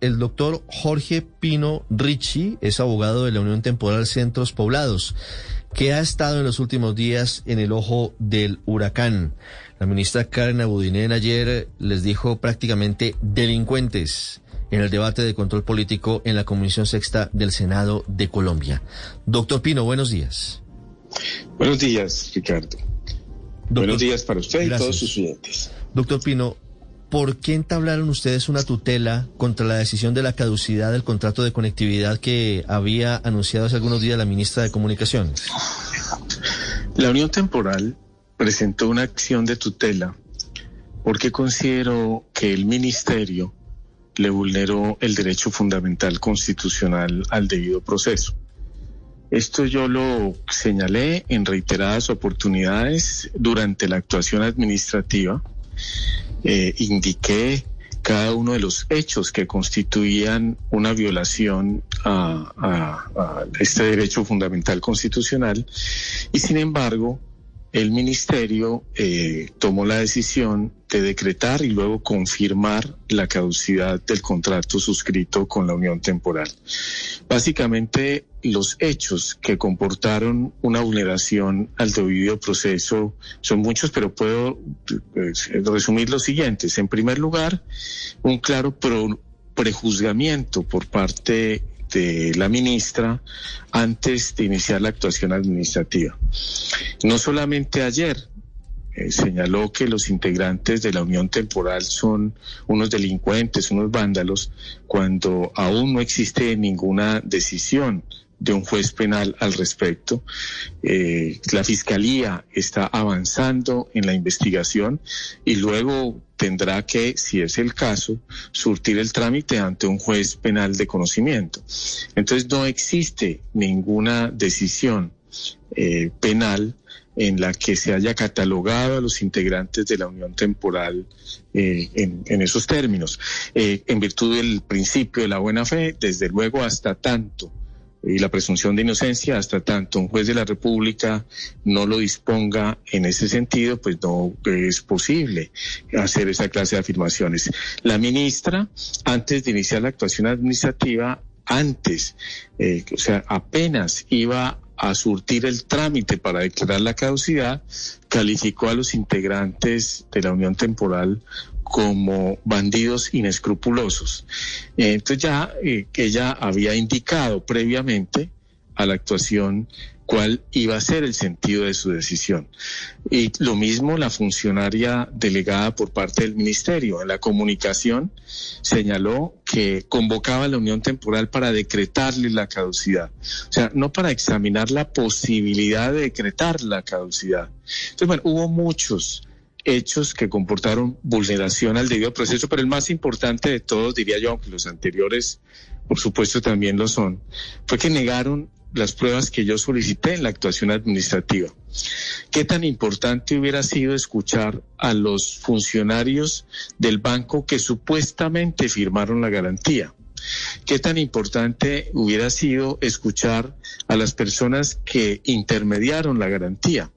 El doctor Jorge Pino Ricci es abogado de la Unión Temporal Centros Poblados, que ha estado en los últimos días en el ojo del huracán. La ministra Karen Abudinen ayer les dijo prácticamente delincuentes en el debate de control político en la Comisión Sexta del Senado de Colombia. Doctor Pino, buenos días. Buenos días, Ricardo. buenos días para usted y todos sus clientes. Doctor Pino, ¿por qué entablaron ustedes una tutela contra la decisión de la caducidad del contrato de conectividad que había anunciado hace algunos días la ministra de Comunicaciones? La Unión Temporal presentó una acción de tutela porque consideró que el ministerio le vulneró el derecho fundamental constitucional al debido proceso. Esto yo lo señalé en reiteradas oportunidades durante la actuación administrativa. Eh, indiqué cada uno de los hechos que constituían una violación a, este derecho fundamental constitucional y sin embargo el ministerio eh, tomó la decisión de decretar y luego confirmar la caducidad del contrato suscrito con la Unión Temporal. Básicamente, los hechos que comportaron una vulneración al debido proceso son muchos, pero puedo eh, resumir los siguientes. En primer lugar, un claro prejuzgamiento por parte de la ministra antes de iniciar la actuación administrativa. No solamente ayer, eh, señaló que los integrantes de la Unión Temporal son unos delincuentes, unos vándalos, cuando aún no existe ninguna decisión de un juez penal al respecto. Eh, la Fiscalía está avanzando en la investigación y luego tendrá que, si es el caso, surtir el trámite ante un juez penal de conocimiento. Entonces no existe ninguna decisión eh, penal en la que se haya catalogado a los integrantes de la unión temporal eh, en, en, esos términos. en virtud del principio de la buena fe, desde luego hasta tanto y la presunción de inocencia hasta tanto un juez de la República no lo disponga en ese sentido, pues no es posible hacer esa clase de afirmaciones. La ministra, antes de iniciar la actuación administrativa, antes, eh, o sea, apenas iba a surtir el trámite para declarar la caducidad, calificó a los integrantes de la Unión Temporal como bandidos inescrupulosos. Eh, entonces ya eh, ella había indicado previamente a la actuación cuál iba a ser el sentido de su decisión. Y lo mismo la funcionaria delegada por parte del ministerio. En la comunicación señaló que convocaba a la unión temporal para decretarle la caducidad. O sea, no para examinar la posibilidad de decretar la caducidad. Entonces, bueno, hubo muchos hechos que comportaron vulneración al debido proceso, pero el más importante de todos, diría yo, aunque los anteriores, por supuesto, también lo son, fue que negaron las pruebas que yo solicité en la actuación administrativa. ¿Qué tan importante hubiera sido escuchar a los funcionarios del banco que supuestamente firmaron la garantía? ¿Qué tan importante hubiera sido escuchar a las personas que intermediaron la garantía?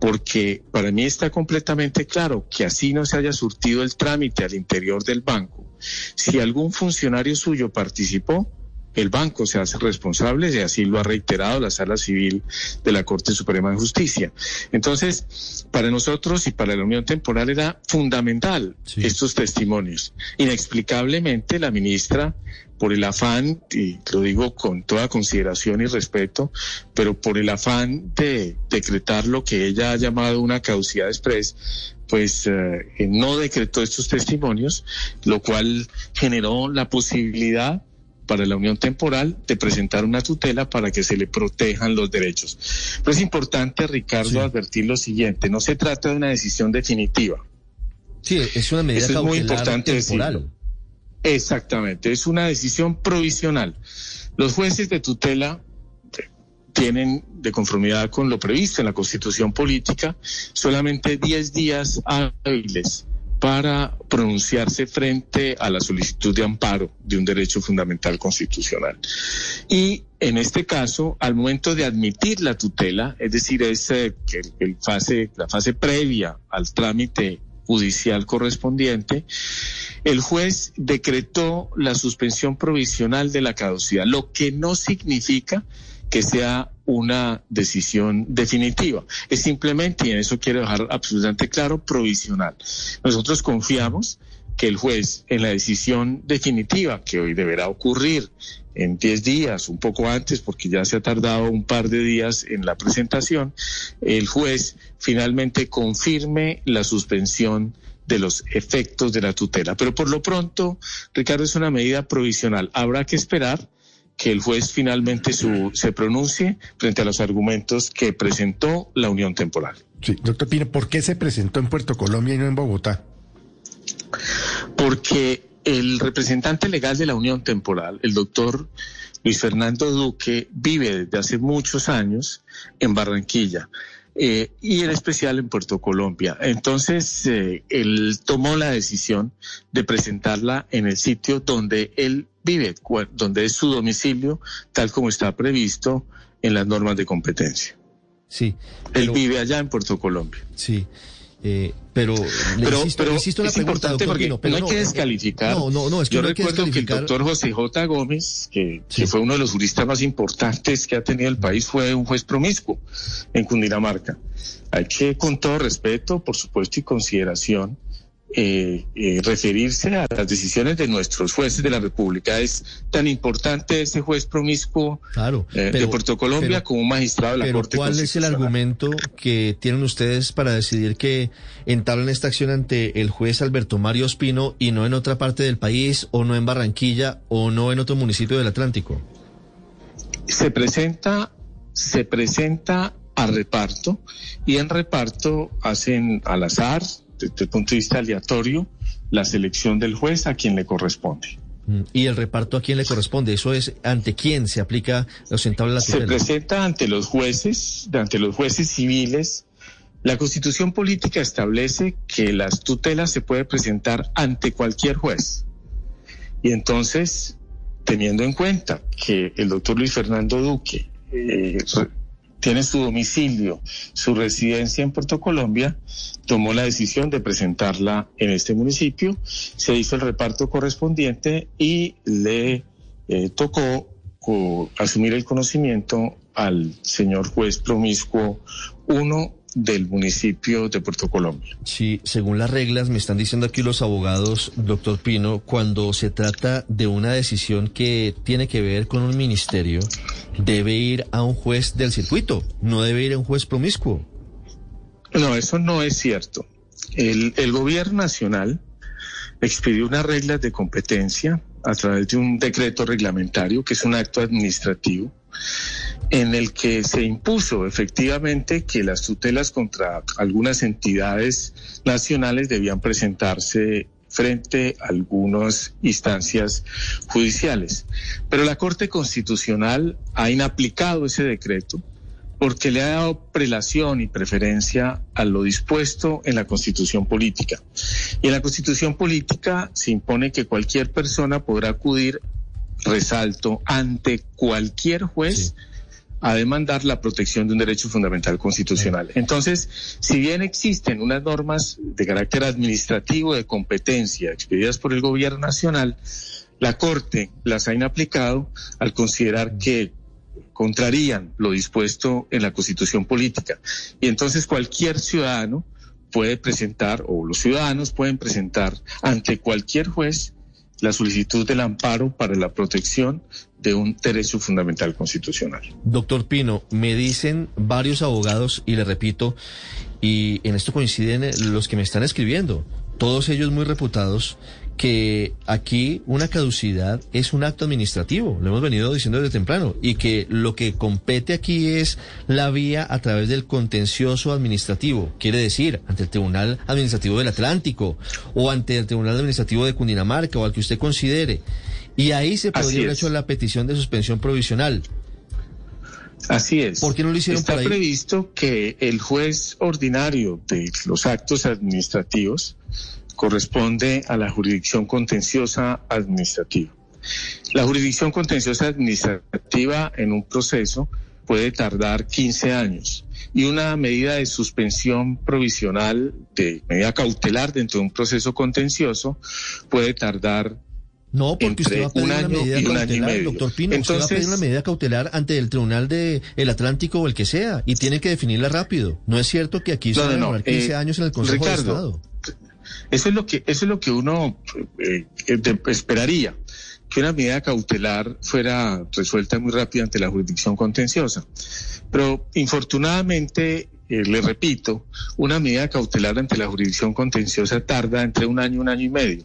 Porque para mí está completamente claro que así no se haya surtido el trámite al interior del banco. Si algún funcionario suyo participó, el banco se hace responsable y así lo ha reiterado la Sala Civil de la Corte Suprema de Justicia. Entonces, para nosotros y para la Unión Temporal era fundamental estos testimonios. Inexplicablemente, la ministra, por el afán, y lo digo con toda consideración y respeto, pero por el afán de decretar lo que ella ha llamado una causidad express, pues eh, no decretó estos testimonios, lo cual generó la posibilidad para la unión temporal de presentar una tutela para que se le protejan los derechos. Pero es importante, Ricardo, advertir lo siguiente, no se trata de una decisión definitiva. Sí, es una medida Eso es muy importante temporal. Exactamente, es una decisión provisional. Los jueces de tutela tienen, de conformidad con lo previsto en la Constitución Política, solamente 10 días hábiles para pronunciarse frente a la solicitud de amparo de un derecho fundamental constitucional. Y en este caso, al momento de admitir la tutela, es decir, es eh, la fase previa al trámite judicial correspondiente, el juez decretó la suspensión provisional de la caducidad, lo que no significa que sea una decisión definitiva. Es simplemente, y en eso quiero dejar absolutamente claro, provisional. Nosotros confiamos que el juez en la decisión definitiva que hoy deberá ocurrir en 10 días, un poco antes, porque ya se ha tardado un par de días en la presentación, el juez finalmente confirme la suspensión de los efectos de la tutela. Pero por lo pronto, Ricardo, es una medida provisional. Habrá que esperar que el juez finalmente su, se pronuncie frente a los argumentos que presentó la Unión Temporal. Sí, doctor Pino, ¿por qué se presentó en Puerto Colombia y no en Bogotá? Porque el representante legal de la Unión Temporal, el doctor Luis Fernando Duque, vive desde hace muchos años en Barranquilla. Eh, y en especial en Puerto Colombia. Entonces, eh, él tomó la decisión de presentarla en el sitio donde él vive, donde es su domicilio, tal como está previsto en las normas de competencia. Sí. Él vive allá en Puerto Colombia. Sí. Eh, pero, pero, insisto, insisto en la pregunta, doctor porque no, pero hay que descalificar. No, no, no, es que Yo no recuerdo que, que el doctor José J. Gómez, que, sí. que, fue uno de los juristas más importantes que ha tenido el país, fue un juez promiscuo en Cundinamarca. Hay que, con todo respeto, por supuesto, y consideración, eh, eh, referirse a las decisiones de nuestros jueces de la República. Es tan importante ese juez promiscuo claro, eh, pero, de Puerto Colombia pero, como un magistrado de la pero Corte ¿Cuál es el argumento que tienen ustedes para decidir que entablan esta acción ante el juez Alberto Mario Espino y no en otra parte del país, o no en Barranquilla, o no en otro municipio del Atlántico? Se presenta, se presenta a reparto y en reparto hacen al azar desde el punto de vista aleatorio la selección del juez a quien le corresponde. ¿Y el reparto a quién le corresponde? ¿Eso es ante quién se aplica los la? Se presenta ante los jueces, ante los jueces civiles. La constitución política establece que las tutelas se puede presentar ante cualquier juez. Y entonces, teniendo en cuenta que el doctor Luis Fernando Duque eh, tiene su domicilio, su residencia en Puerto Colombia, tomó la decisión de presentarla en este municipio, se hizo el reparto correspondiente y le eh, tocó asumir el conocimiento al señor juez promiscuo uno del municipio de Puerto Colombia. Sí, según las reglas, me están diciendo aquí los abogados, doctor Pino, cuando se trata de una decisión que tiene que ver con un ministerio, debe ir a un juez del circuito, no debe ir a un juez promiscuo. No, eso no es cierto. El, el gobierno nacional expidió unas reglas de competencia a través de un decreto reglamentario, que es un acto administrativo, en el que se impuso efectivamente que las tutelas contra algunas entidades nacionales debían presentarse frente a algunas instancias judiciales. Pero la Corte Constitucional ha inaplicado ese decreto porque le ha dado prelación y preferencia a lo dispuesto en la Constitución Política. Y en la Constitución Política se impone que cualquier persona podrá acudir, resalto, ante cualquier juez. A demandar la protección de un derecho fundamental constitucional. Entonces, si bien existen unas normas de carácter administrativo de competencia expedidas por el gobierno nacional, la Corte las ha inaplicado al considerar que contrarían lo dispuesto en la constitución política. Y entonces cualquier ciudadano puede presentar, o los ciudadanos pueden presentar ante cualquier juez la solicitud del amparo para la protección de un derecho fundamental constitucional. Doctor Pino, me dicen varios abogados, y le repito, y en esto coinciden los que me están escribiendo, todos ellos muy reputados, que aquí una caducidad es un acto administrativo, lo hemos venido diciendo desde temprano, y que lo que compete aquí es la vía a través del contencioso administrativo, quiere decir, ante el Tribunal Administrativo del Atlántico o ante el Tribunal Administrativo de Cundinamarca o al que usted considere. Y ahí se podría haber hecho la petición de suspensión provisional. Así es. ¿Por qué no lo hicieron Está previsto que el juez ordinario de los actos administrativos corresponde a la jurisdicción contenciosa administrativa. La jurisdicción contenciosa administrativa en un proceso puede tardar 15 años y una medida de suspensión provisional, de medida cautelar dentro de un proceso contencioso, puede tardar No, porque usted va a pedir un una medida y cautelar, medio. doctor Pino. usted va a pedir una medida cautelar ante el Tribunal de el Atlántico o el que sea y tiene que definirla rápido. No es cierto que aquí se No, van a no, no, demorar 15 eh, años en el Consejo Ricardo, de Estado. Eso es lo que, eso es lo que uno eh, eh, esperaría, que una medida cautelar fuera resuelta muy rápido ante la jurisdicción contenciosa. Pero infortunadamente, eh, le repito, una medida cautelar ante la jurisdicción contenciosa tarda entre un año y un año y medio.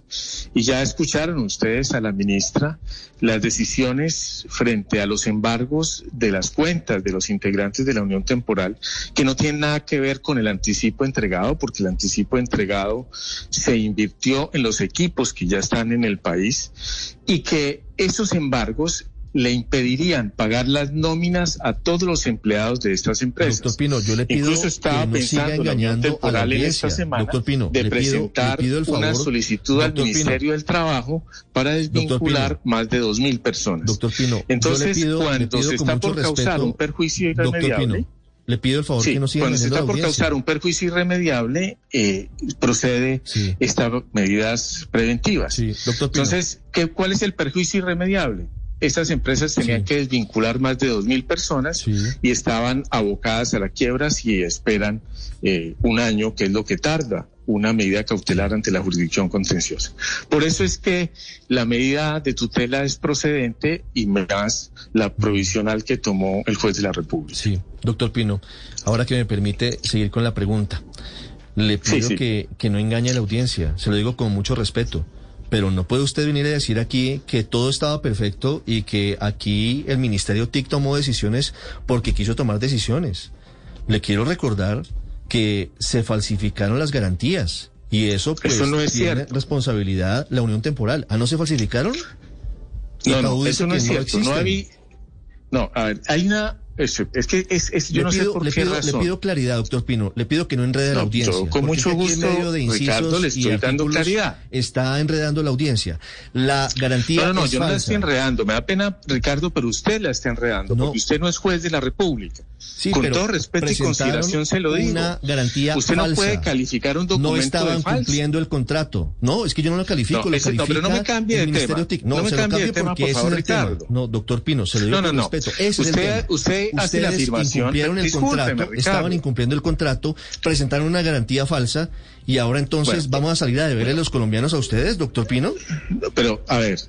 Y ya escucharon ustedes a la ministra las decisiones frente a los embargos de las cuentas de los integrantes de la Unión Temporal, que no tienen nada que ver con el anticipo entregado, porque el anticipo entregado se invirtió en los equipos que ya están en el país y que esos embargos le impedirían pagar las nóminas a todos los empleados de estas empresas. Doctor Pino, yo le pido Incluso estaba que no siga pensando la Unión engañando a la en audiencia. esta semana Doctor Pino, de le pido- presentar pido el favor, una solicitud al doctor Pino. Ministerio del Trabajo para desvincular Pino. más de dos mil personas. Doctor Pino, Entonces, pido, cuando pido se está por causar un perjuicio irremediable, le pido el favor Sí, que no siga cuando se a está la por causar un perjuicio irremediable, eh, procede Sí. estas medidas preventivas. Sí, doctor Pino. Entonces, ¿qué, ¿cuál es el perjuicio irremediable? Estas empresas tenían Sí. que desvincular más de dos mil personas Sí. y estaban abocadas a la quiebra si esperan eh, un año, que es lo que tarda una medida cautelar ante la jurisdicción contenciosa. Por eso es que la medida de tutela es procedente y más la provisional que tomó el juez de la República. Sí, doctor Pino, ahora que me permite seguir con la pregunta, le Sí, pido sí. Que, que no engañe a la audiencia, se lo digo con mucho respeto, pero no puede usted venir a decir aquí que todo estaba perfecto y que aquí el Ministerio TIC tomó decisiones porque quiso tomar decisiones. Le quiero recordar que se falsificaron las garantías y eso pues Eso no es tiene cierto. responsabilidad la Unión Temporal. ¿Ah, no se falsificaron? No, no, eso no es cierto. No, habí- no, a ver, hay una... Es, es que es, es- yo le no pido, sé por le qué pido, razón. le pido claridad, doctor Pino. Le pido que no enrede a la No, audiencia. yo con mucho gusto, de Ricardo, le estoy dando claridad. Está enredando la audiencia. La garantía No, no, no, es yo no la estoy enredando. Me da pena, Ricardo, pero usted la está enredando, No. porque usted no es juez de la República. Sí, Con todo respeto y consideración se lo digo. Una garantía Usted no puede calificar un documento No de estaban falso. cumpliendo el contrato. No, es que yo no lo califico, No, lo ese- no, pero no me cambie el de tema. No, No me cambie de tema, porque por favor. Ricardo. No, doctor Pino, se lo digo No, no, con no. respeto. Usted- la Ustedes afirmación. incumplieron el contrato, Ricardo. estaban incumpliendo el contrato, presentaron una garantía falsa y ahora entonces Bueno. vamos a salir a deberle a los colombianos a ustedes, doctor Pino. Pero, a ver,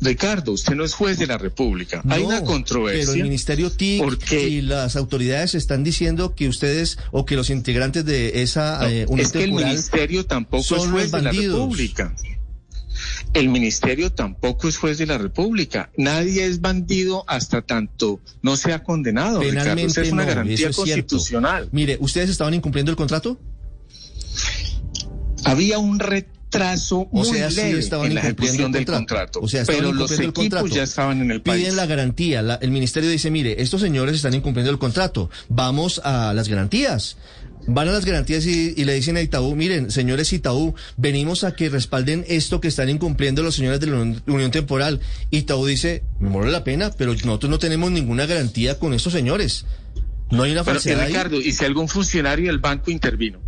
Ricardo, usted no es juez de la República. Hay una controversia. Pero el Ministerio TIC porque- y las autoridades están diciendo que ustedes o que los integrantes de esa No, eh, es que el ministerio tampoco son es los juez de la bandidos. República. El ministerio tampoco es juez de la República. Nadie es bandido hasta tanto no sea condenado. Penalmente es una no, garantía cierto. constitucional. Mire, ¿ustedes estaban incumpliendo el contrato? Había un retraso O muy sea, sí leve estaban en la incumpliendo ejecución el del contrato. contrato. O sea, pero los equipos contrato. ya estaban en el país. Piden la garantía. La- el ministerio dice, mire, estos señores están incumpliendo el contrato. Vamos a las garantías. Van a las garantías y, y le dicen a Itaú, miren, señores Itaú, venimos a que respalden esto que están incumpliendo los señores de la Unión, Unión Temporal. Itaú dice, me muero la pena, pero nosotros no tenemos ninguna garantía con estos señores. No hay una Pero, falsedad ahí. Ricardo, ¿y si algún funcionario del banco intervino?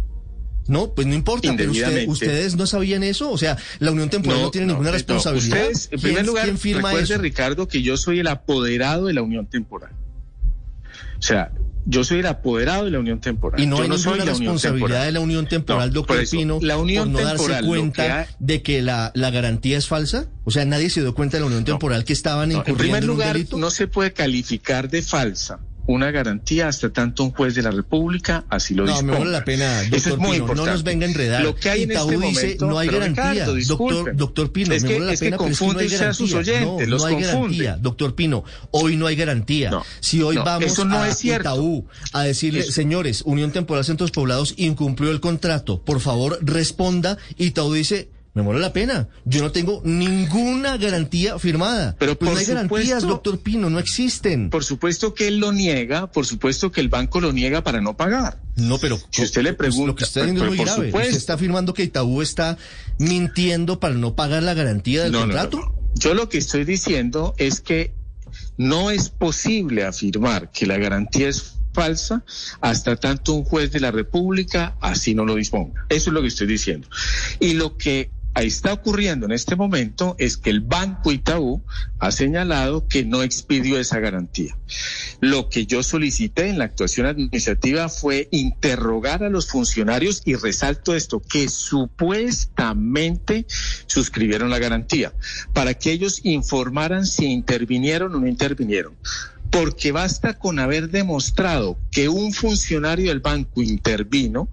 No, pues no importa, pero usted- ustedes no sabían eso. O sea, la Unión Temporal no, tiene ninguna responsabilidad. Ustedes, en ¿Quién- primer lugar, ¿quién firma recuerde, eso? Ricardo, que yo soy el apoderado de la Unión Temporal. O sea, yo soy el apoderado de la Unión Temporal. Y no yo hay no soy ninguna la responsabilidad de la Unión Temporal, No, doctor eso, Pino, la Unión por no darse Temporal, cuenta ha- de que la, la garantía es falsa. O sea, nadie se dio cuenta de la Unión Temporal que estaban No, en incurriendo primer en un lugar, delito. no se puede calificar de falsa una garantía hasta tanto un juez de la República así lo No, disponga. me vale la pena, Eso doctor es muy Pino, importante. no nos venga a enredar. Lo que hay en este dice, momento, no hay garantía. Ricardo, doctor, doctor Pino, Es me que- vale la es que pena, es que no hay confunde usted a sus oyentes, no, los no hay confunde. garantía. Doctor Pino, hoy no hay garantía. No, si hoy no, vamos eso no a es. Itaú a decirle, Eso- señores, Unión Temporal Centros Poblados incumplió el contrato, por favor responda, Itaú dice... Me vale la pena. Yo no tengo ninguna garantía firmada. Pero pues por no hay garantías, doctor Pino, no existen. Por supuesto que él lo niega, por supuesto que el banco lo niega para no pagar. No, pero Si usted le pues, lo pregunta, que está diciendo es muy por grave. supuesto. Usted está afirmando que Itaú está mintiendo para no pagar la garantía del no, contrato. no, no. Yo lo que estoy diciendo es que no es posible afirmar que la garantía es falsa hasta tanto un juez de la República así no lo disponga. Eso es lo que estoy diciendo. Y lo que está ocurriendo en este momento es que el Banco Itaú ha señalado que no expidió esa garantía. Lo que yo solicité en la actuación administrativa fue interrogar a los funcionarios y resalto esto, que supuestamente suscribieron la garantía, para que ellos informaran si intervinieron o no intervinieron. Porque basta con haber demostrado que un funcionario del banco intervino,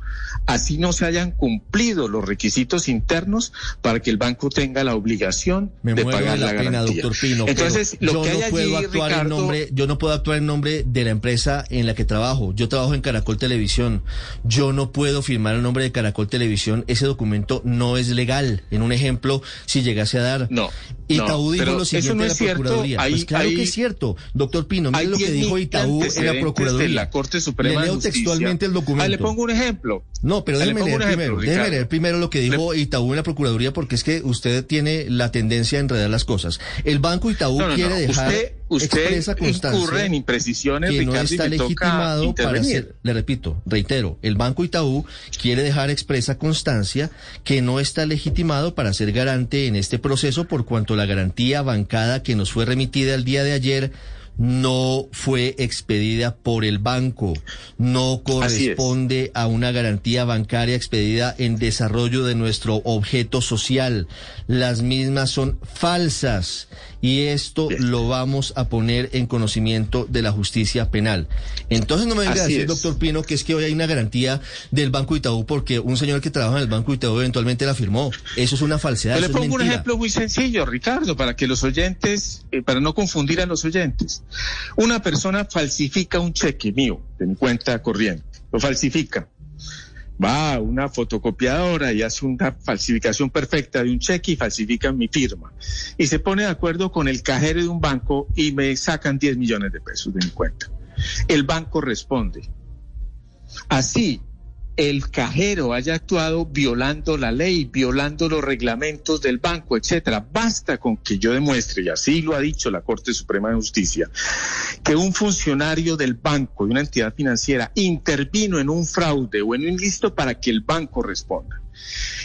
así no se hayan cumplido los requisitos internos para que el banco tenga la obligación Me de pagar la, la, pena, garantía. doctor Pino. Entonces, lo yo que hay no puedo allí, actuar en Ricardo, nombre, yo no puedo actuar en nombre de la empresa en la que trabajo. Yo trabajo en Caracol Televisión. Yo no puedo firmar el nombre de Caracol Televisión. Ese documento no es legal. En un ejemplo, si llegase a dar. No, Itaú no, dijo lo eso siguiente no a la es cierto. Procuraduría. Hay- pues claro hay- que es cierto. Doctor Pino, mire Hay lo que 10.000 dijo Itaú en la Procuraduría. de la Corte Suprema Le de leo Justicia. textualmente el documento. Ah, le pongo un ejemplo. No, pero Ah, déjeme leer primero, déjeme leer primero lo que dijo Itaú en la Procuraduría, porque es que usted tiene la tendencia a enredar las cosas. El Banco Itaú No, no, quiere no. dejar Usted, usted incurre en imprecisiones, que no Ricardo, está legitimado para hacer, le repito, reitero, el Banco Itaú quiere dejar expresa constancia que no está legitimado para ser garante en este proceso por cuanto la garantía bancada que nos fue remitida el día de ayer no fue expedida por el banco, no corresponde a una garantía bancaria expedida en desarrollo de nuestro objeto social. Las mismas son falsas y esto Bien. lo vamos a poner en conocimiento de la justicia penal. Entonces no me venga a decir, es. doctor Pino, que es que hoy hay una garantía del Banco Itaú porque un señor que trabaja en el Banco Itaú eventualmente la firmó. Eso es una falsedad. Yo le pongo un ejemplo muy sencillo, Ricardo, para que los oyentes, eh, para no confundir a los oyentes. Una persona falsifica un cheque mío de mi cuenta corriente, lo falsifica. Va una fotocopiadora y hace una falsificación perfecta de un cheque y falsifica mi firma. Y se pone de acuerdo con el cajero de un banco y me sacan 10 millones de pesos de mi cuenta. El banco responde. Así, el cajero haya actuado violando la ley, violando los reglamentos del banco, etcétera. Basta con que yo demuestre, y así lo ha dicho la Corte Suprema de Justicia, que un funcionario del banco, de una entidad financiera, intervino en un fraude o en un ilícito para que el banco responda.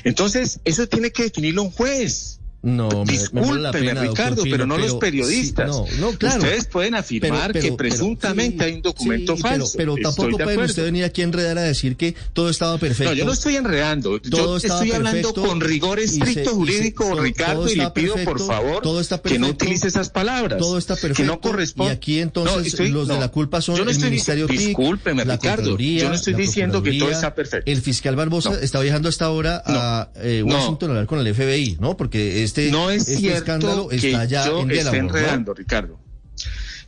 Entonces, eso tiene que definirlo un juez. No, me- me Discúlpeme, pena, doctor Ricardo, pero no los periodistas. sí, no, no, claro. Ustedes pueden afirmar Pero- pero- que presuntamente sí, hay un documento sí, falso. Pero, tampoco de puede acuerdo. usted venir aquí a enredar a decir que todo estaba perfecto. No, yo no estoy enredando. Todo yo estoy hablando con rigor estricto se- jurídico, Ricardo, y le pido por favor todo está que no utilice esas palabras. Todo está perfecto. Que no corresponde. Y aquí entonces No, estoy- los de la culpa son yo no el estoy Ministerio TIC, Discúlpeme, la Ricardo. Yo no estoy diciendo que todo está perfecto. El fiscal Barbosa está viajando hasta ahora a eh. Washington a hablar con el FBI, ¿no? Porque este, no es este cierto escándalo que está ya yo en esté enredando, Ricardo.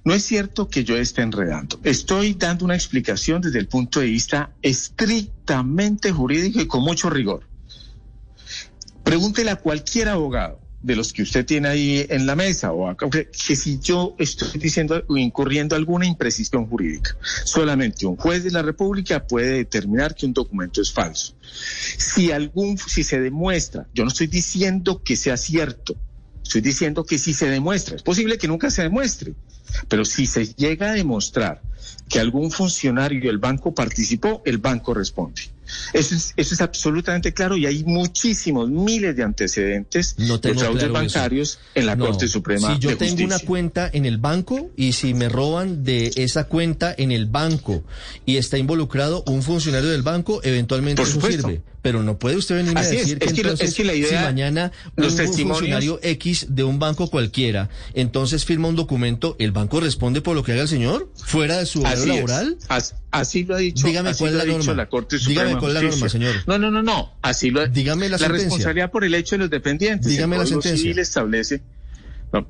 No es cierto que yo esté enredando. Estoy dando una explicación desde el punto de vista estrictamente jurídico y con mucho rigor. Pregúntele a cualquier abogado de los que usted tiene ahí en la mesa o acá, que si yo estoy diciendo o incurriendo alguna imprecisión jurídica. Solamente un juez de la República puede determinar que un documento es falso. Si algún, si se demuestra, yo no estoy diciendo que sea cierto, estoy diciendo que si se demuestra, es posible que nunca se demuestre, pero si se llega a demostrar que algún funcionario del banco participó, el banco responde. Eso es, eso es absolutamente claro y hay muchísimos, miles de antecedentes No de fraudes claro eso. bancarios en la No, Corte Suprema Si yo de tengo Justicia. una cuenta en el banco y si me roban de esa cuenta en el banco y está involucrado un funcionario del banco, eventualmente Por eso sirve. Pero no puede usted venir a es, decir que, es que entonces, es que la idea- si mañana un los testimonios- funcionario X de un banco cualquiera, entonces firma un documento, ¿el banco responde por lo que haga el señor? ¿Fuera de su horario laboral? As- Así lo ha dicho. Dígame así cuál es lo la dicho norma. la Corte Dígame Suprema de cuál es la norma, señor. No, no, no, no. Así lo. Dígame la sentencia. responsabilidad por el hecho de los dependientes. Dígame el la sentencia. Civil establece. No,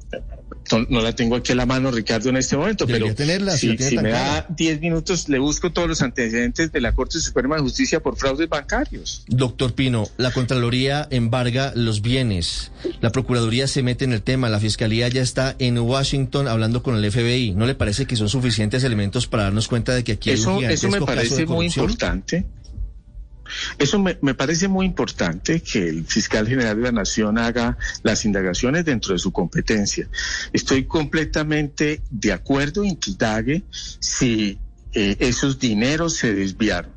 no, la tengo aquí a la mano, Ricardo, en este momento, Debería pero tenerla, si si, me da 10 minutos, le busco todos los antecedentes de la Corte Suprema de Justicia por fraudes bancarios. Doctor Pino, la Contraloría embarga los bienes, la Procuraduría se mete en el tema, la Fiscalía ya está en Washington hablando con el FBI. ¿No le parece que son suficientes elementos para darnos cuenta de que aquí hay un Eso, eso gigantesco me parece muy importante. Eso me, me parece muy importante que el fiscal general de la Nación haga las indagaciones dentro de su competencia. Estoy completamente de acuerdo en que indague si eh, esos dineros se desviaron.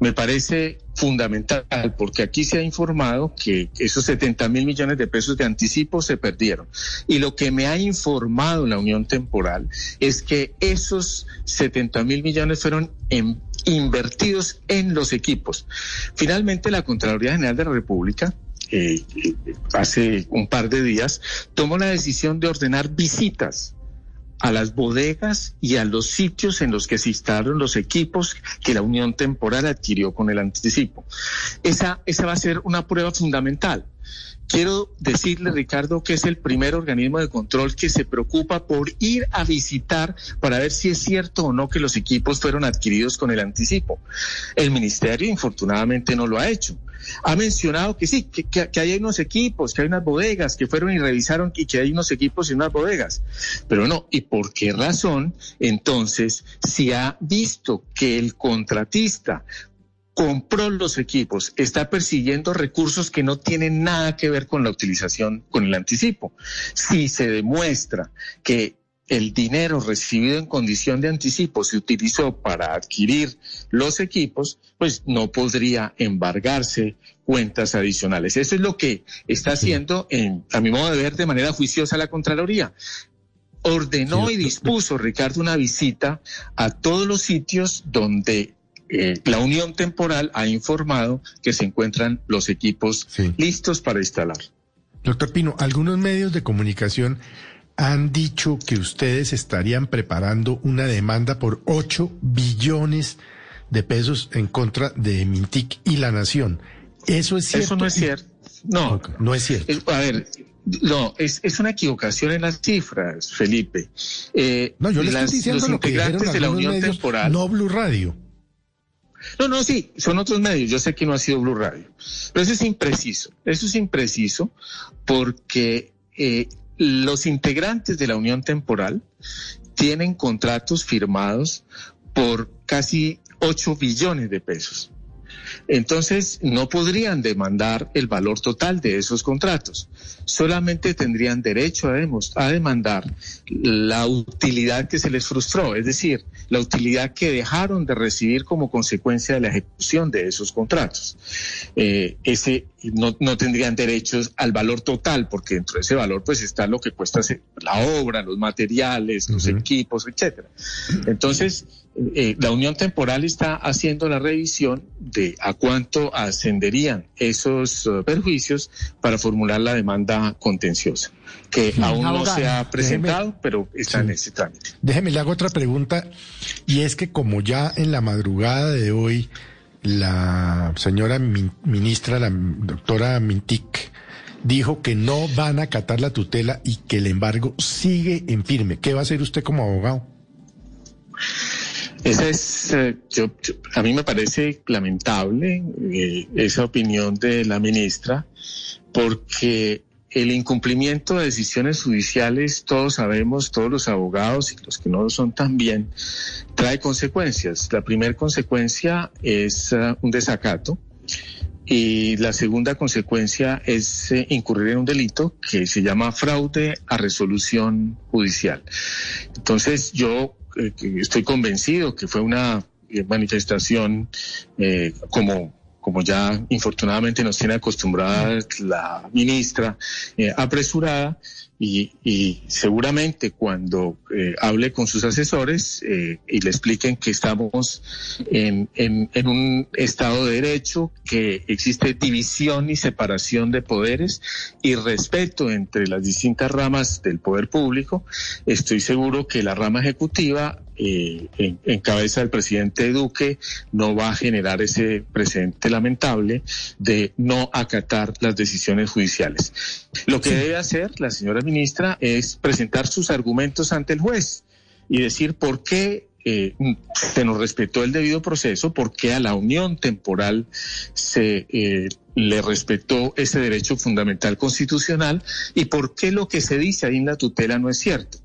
Me parece fundamental porque aquí se ha informado que esos 70 mil millones de pesos de anticipo se perdieron. Y lo que me ha informado la Unión Temporal es que esos 70 mil millones fueron en- invertidos en los equipos. Finalmente, la Contraloría General de la República eh, hace un par de días tomó la decisión de ordenar visitas a las bodegas y a los sitios en los que se instalaron los equipos que la Unión Temporal adquirió con el anticipo. Esa, esa va a ser una prueba fundamental. Quiero decirle, Ricardo, que es el primer organismo de control que se preocupa por ir a visitar para ver si es cierto o no que los equipos fueron adquiridos con el anticipo. El ministerio, infortunadamente, no lo ha hecho. Ha mencionado que sí, que, que- hay unos equipos, que hay unas bodegas, que fueron y revisaron y que hay unos equipos y unas bodegas. Pero no, ¿y por qué razón entonces si ha visto que el contratista compró los equipos, está persiguiendo recursos que no tienen nada que ver con la utilización, con el anticipo. Si se demuestra que el dinero recibido en condición de anticipo se utilizó para adquirir los equipos, pues no podría embargarse cuentas adicionales. Eso es lo que está haciendo, en, a mi modo de ver, de manera juiciosa la Contraloría ordenó y dispuso, Ricardo, una visita a todos los sitios donde eh, la Unión Temporal ha informado que se encuentran los equipos Sí. listos para instalar. Doctor Pino, algunos medios de comunicación han dicho que ustedes estarían preparando una demanda por 8 billones de pesos en contra de Mintic y la Nación. ¿Eso es cierto? Eso no es cierto. No, No es cierto. Eh, A ver, no, es, es una equivocación en las cifras, Felipe. Eh, No, yo le estoy diciendo los lo que integrantes de la Unión medios, Temporal. no Blue Radio. No, no, sí, son otros medios. Yo sé que no ha sido Blue Radio. Pero eso es impreciso. Eso es impreciso porque eh, los integrantes de la Unión Temporal tienen contratos firmados por casi 8 billones de pesos. Entonces, no podrían demandar el valor total de esos contratos. Solamente tendrían derecho a, demandar la utilidad que se les frustró, es decir, la utilidad que dejaron de recibir como consecuencia de la ejecución de esos contratos. Eh, ese no, no tendrían derechos al valor total, porque dentro de ese valor pues está lo que cuesta hacer la obra, los materiales, los equipos, etcétera. Entonces, eh, la Unión Temporal está haciendo la revisión de a cuánto ascenderían esos eh, perjuicios para formular la demanda contenciosa, que aún no se ha presentado, déjeme- pero está en Sí. ese trámite. Déjeme, le hago otra pregunta, y es que como ya en la madrugada de hoy la señora min- ministra, la doctora Mintic, dijo que no van a acatar la tutela y que el embargo sigue en firme. ¿Qué va a hacer usted como abogado? Esa es, eh, yo, a mí me parece lamentable eh, esa opinión de la ministra, porque el incumplimiento de decisiones judiciales, todos sabemos, todos los abogados y los que no lo son también, trae consecuencias. La primera consecuencia es eh, un desacato. Y la segunda consecuencia es eh, incurrir en un delito que se llama fraude a resolución judicial. Entonces yo eh, estoy convencido que fue una eh, manifestación eh, como como ya infortunadamente nos tiene acostumbrada la ministra, eh, apresurada, y, seguramente cuando eh, hable con sus asesores eh, y le expliquen que estamos en, en, un Estado de Derecho, que existe división y separación de poderes y respeto entre las distintas ramas del poder público, estoy seguro que la rama ejecutiva eh, en, cabeza del presidente Duque no va a generar ese precedente lamentable de no acatar las decisiones judiciales. Lo que debe hacer la señora ministra es presentar sus argumentos ante el juez y decir por qué eh, se nos respetó el debido proceso, por qué a la unión temporal se eh, le respetó ese derecho fundamental constitucional y por qué lo que se dice ahí en la tutela no es cierto.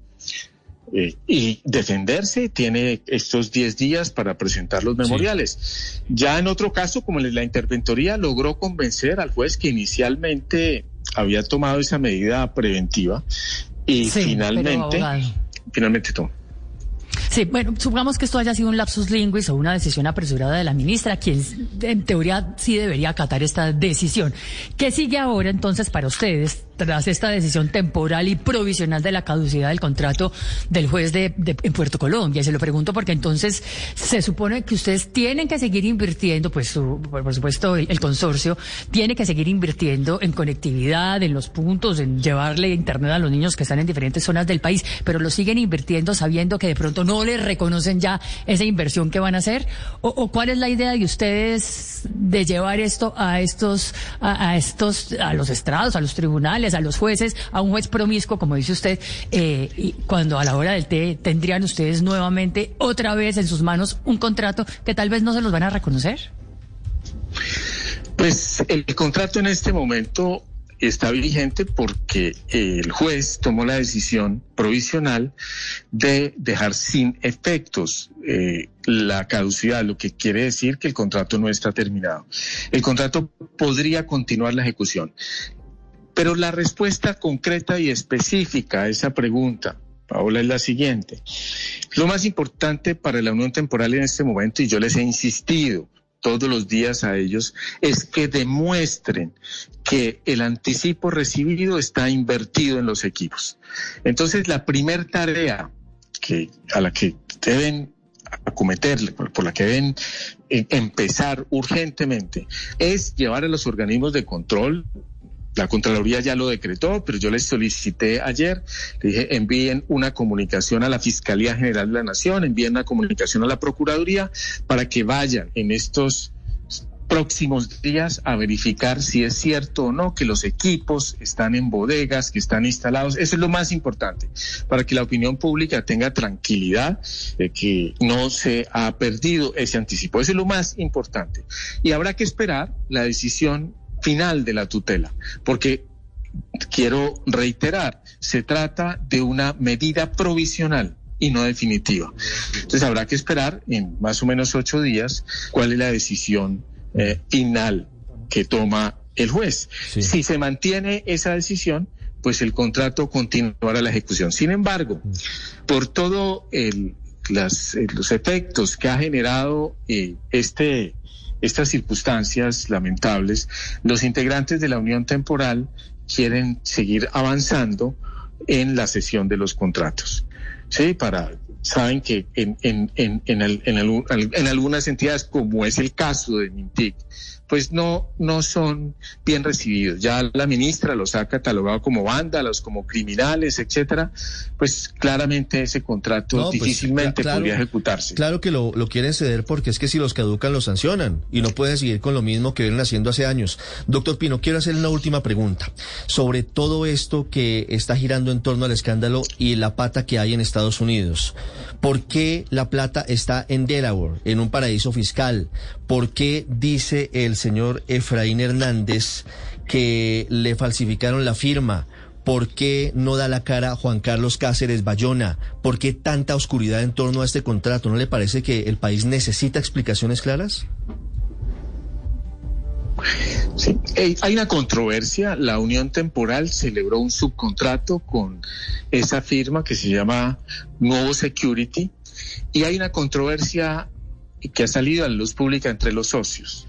Eh, y defenderse tiene estos 10 días para presentar los memoriales. Ya en otro caso, como la interventoría logró convencer al juez que inicialmente había tomado esa medida preventiva y finalmente, finalmente tomó. Sí, bueno, supongamos que esto haya sido un lapsus linguis o una decisión apresurada de la ministra, quien en teoría sí debería acatar esta decisión. ¿Qué sigue ahora entonces para ustedes? Tras esta decisión temporal y provisional de la caducidad del contrato del juez de, en Puerto Colombia. Se lo pregunto porque entonces se supone que ustedes tienen que seguir invirtiendo, pues por supuesto el, consorcio tiene que seguir invirtiendo en conectividad, en los puntos, en llevarle internet a los niños que están en diferentes zonas del país, pero lo siguen invirtiendo sabiendo que de pronto no les reconocen ya esa inversión que van a hacer. ¿O, cuál es la idea de ustedes de llevar esto a estos, a estos, a los estrados, a los tribunales? A los jueces, a un juez promiscuo, como dice usted, eh, cuando a la hora del té tendrían ustedes nuevamente otra vez en sus manos un contrato que tal vez no se los van a reconocer? Pues el contrato en este momento está vigente porque el juez tomó la decisión provisional de dejar sin efectos eh, la caducidad, lo que quiere decir que el contrato no está terminado. El contrato podría continuar la ejecución. Pero la respuesta concreta y específica a esa pregunta, Paola, es la siguiente. Lo más importante para la unión temporal en este momento, y yo les he insistido todos los días a ellos, es que demuestren que el anticipo recibido está invertido en los equipos. Entonces, la primera tarea que, a la que deben acometer, por la que deben eh, empezar urgentemente, es llevar a los organismos de control la Contraloría ya lo decretó, pero yo les solicité ayer, le dije, envíen una comunicación a la Fiscalía General de la Nación, envíen una comunicación a la Procuraduría para que vayan en estos próximos días a verificar si es cierto o no que los equipos están en bodegas, que están instalados. Eso es lo más importante, para que la opinión pública tenga tranquilidad de que no se ha perdido ese anticipo. Eso es lo más importante. Y habrá que esperar la decisión final de la tutela, porque quiero reiterar, se trata de una medida provisional y no definitiva. Entonces habrá que esperar en más o menos ocho días cuál es la decisión eh, final que toma el juez. Si se mantiene esa decisión, pues el contrato continuará la ejecución. Sin embargo, por todo el, las, eh, los efectos que ha generado eh, este estas circunstancias lamentables, los integrantes de la unión temporal quieren seguir avanzando en la sesión de los contratos. Sí, para saben que en, en, en, en, en algunas entidades, como es el caso de Mintic, pues no, no son bien recibidos. Ya la ministra los ha catalogado como vándalos, como criminales, etcétera. Pues claramente ese contrato pues, difícilmente podría ejecutarse. Claro que lo, lo, quieren ceder porque es que si los caducan los sancionan y no pueden seguir con lo mismo que vienen haciendo hace años. Doctor Pino, quiero hacerle una última pregunta sobre todo esto que está girando en torno al escándalo y la pata que hay en Estados Unidos. ¿Por qué la plata está en Delaware, en un paraíso fiscal? ¿Por qué dice el señor Efraín Hernández que le falsificaron la firma? ¿Por qué no da la cara Juan Carlos Cáceres Bayona? ¿Por qué tanta oscuridad en torno a este contrato? ¿No le parece que el país necesita explicaciones claras? Sí, hay una controversia. La Unión Temporal celebró un subcontrato con esa firma que se llama Nuevo Security y hay una controversia que ha salido a la luz pública entre los socios.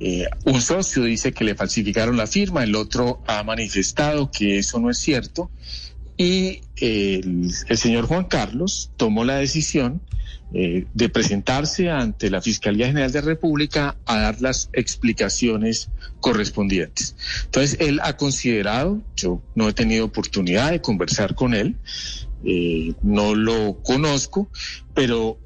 Eh, un socio dice que le falsificaron la firma, el otro ha manifestado que eso no es cierto y el, señor Juan Carlos tomó la decisión eh, de presentarse ante la Fiscalía General de la República a dar las explicaciones correspondientes. Entonces, él ha considerado, yo no he tenido oportunidad de conversar con él, eh, no lo conozco, pero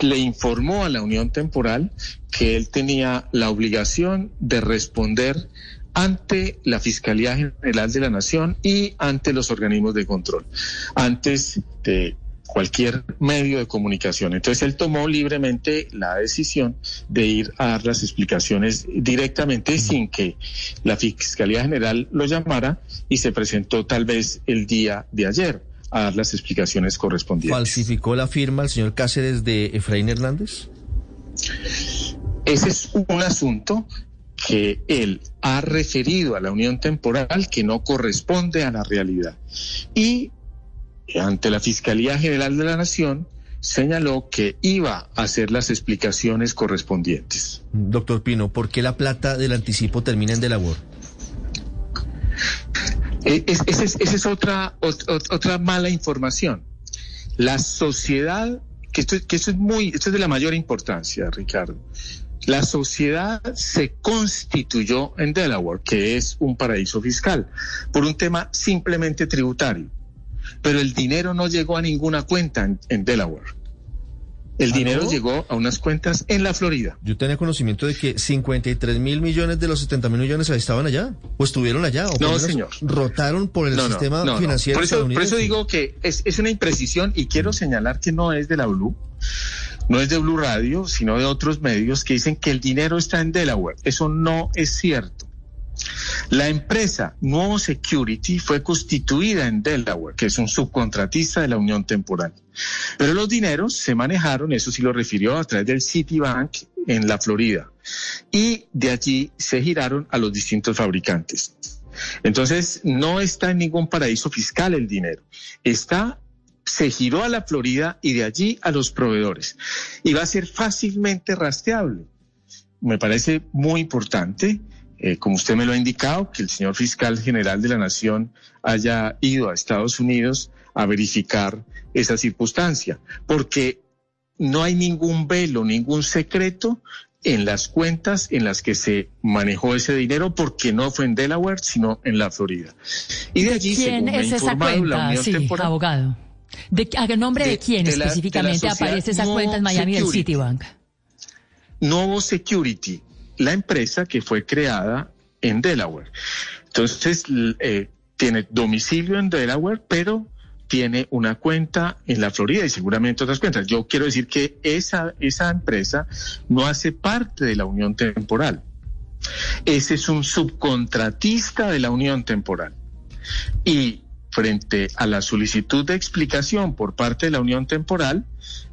le informó a la Unión Temporal que él tenía la obligación de responder ante la Fiscalía General de la Nación y ante los organismos de control, antes de cualquier medio de comunicación. Entonces él tomó libremente la decisión de ir a dar las explicaciones directamente sin que la Fiscalía General lo llamara y se presentó tal vez el día de ayer a dar las explicaciones correspondientes. ¿Falsificó la firma el señor Cáceres de Efraín Hernández? Ese es un asunto que él ha referido a la unión temporal que no corresponde a la realidad. Y ante la Fiscalía General de la Nación señaló que iba a hacer las explicaciones correspondientes. Doctor Pino, ¿por qué la plata del anticipo termina en Delaware? Esa es, otra, otra, mala información. La sociedad, que esto es muy, esto es de la mayor importancia, Ricardo. La sociedad se constituyó en Delaware, que es un paraíso fiscal, por un tema simplemente tributario. Pero el dinero no llegó a ninguna cuenta en Delaware. El dinero llegó a unas cuentas en la Florida. Yo tenía conocimiento de que 53 mil millones de los 70 mil millones estaban allá, o estuvieron allá, o no, señor. rotaron por el sistema financiero. Por eso, por eso digo que es, es, una imprecisión y quiero señalar que no es de la Blue, no es de Blue Radio, sino de otros medios que dicen que el dinero está en Delaware. Eso no es cierto. La empresa Nuevo Security fue constituida en Delaware, que es un subcontratista de la Unión Temporal. Pero los dineros se manejaron, eso sí lo refirió, a través del Citibank en la Florida. Y de allí se giraron a los distintos fabricantes. Entonces, no está en ningún paraíso fiscal el dinero. Está se giró a la Florida y de allí a los proveedores. Y va a ser fácilmente rastreable. Me parece muy importante eh, como usted me lo ha indicado, que el señor fiscal general de la Nación haya ido a Estados Unidos a verificar esa circunstancia, porque no hay ningún velo, ningún secreto en las cuentas en las que se manejó ese dinero, porque no fue en Delaware, sino en la Florida. Y de allí, ¿Quién es esa cuenta, sí, abogado? ¿De, ¿A nombre de, quién específicamente aparece esa cuenta en Miami del Citibank? Novo Security la empresa que fue creada en Delaware. Entonces, eh, tiene domicilio en Delaware, pero tiene una cuenta en la Florida y seguramente otras cuentas. Yo quiero decir que esa, esa empresa no hace parte de la unión temporal. Ese es un subcontratista de la unión temporal. Y frente a la solicitud de explicación por parte de la Unión Temporal,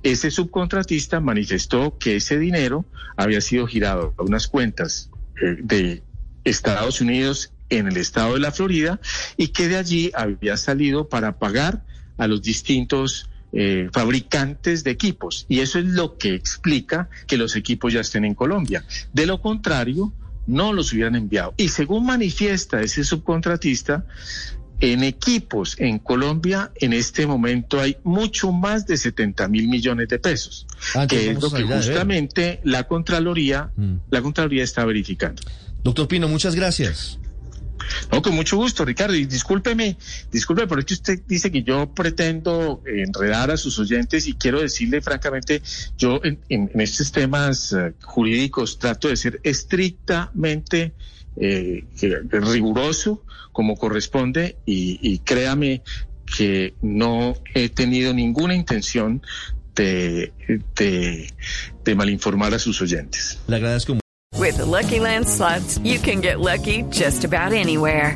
ese subcontratista manifestó que ese dinero había sido girado a unas cuentas eh, de Estados Unidos en el estado de la Florida y que de allí había salido para pagar a los distintos eh, fabricantes de equipos. Y eso es lo que explica que los equipos ya estén en Colombia. De lo contrario, no los hubieran enviado. Y según manifiesta ese subcontratista, en equipos en Colombia en este momento hay mucho más de 70 mil millones de pesos, ah, que es lo que justamente la Contraloría, mm. la Contraloría está verificando. Doctor Pino, muchas gracias. No, con mucho gusto, Ricardo. Y discúlpeme, discúlpeme, porque usted dice que yo pretendo enredar a sus oyentes y quiero decirle francamente, yo en, estos temas eh, jurídicos trato de ser estrictamente eh, riguroso como corresponde y, créame que no he tenido ninguna intención de, de, de malinformar a sus oyentes. Le agradezco. With the Lucky Land slots, you can get lucky just about anywhere.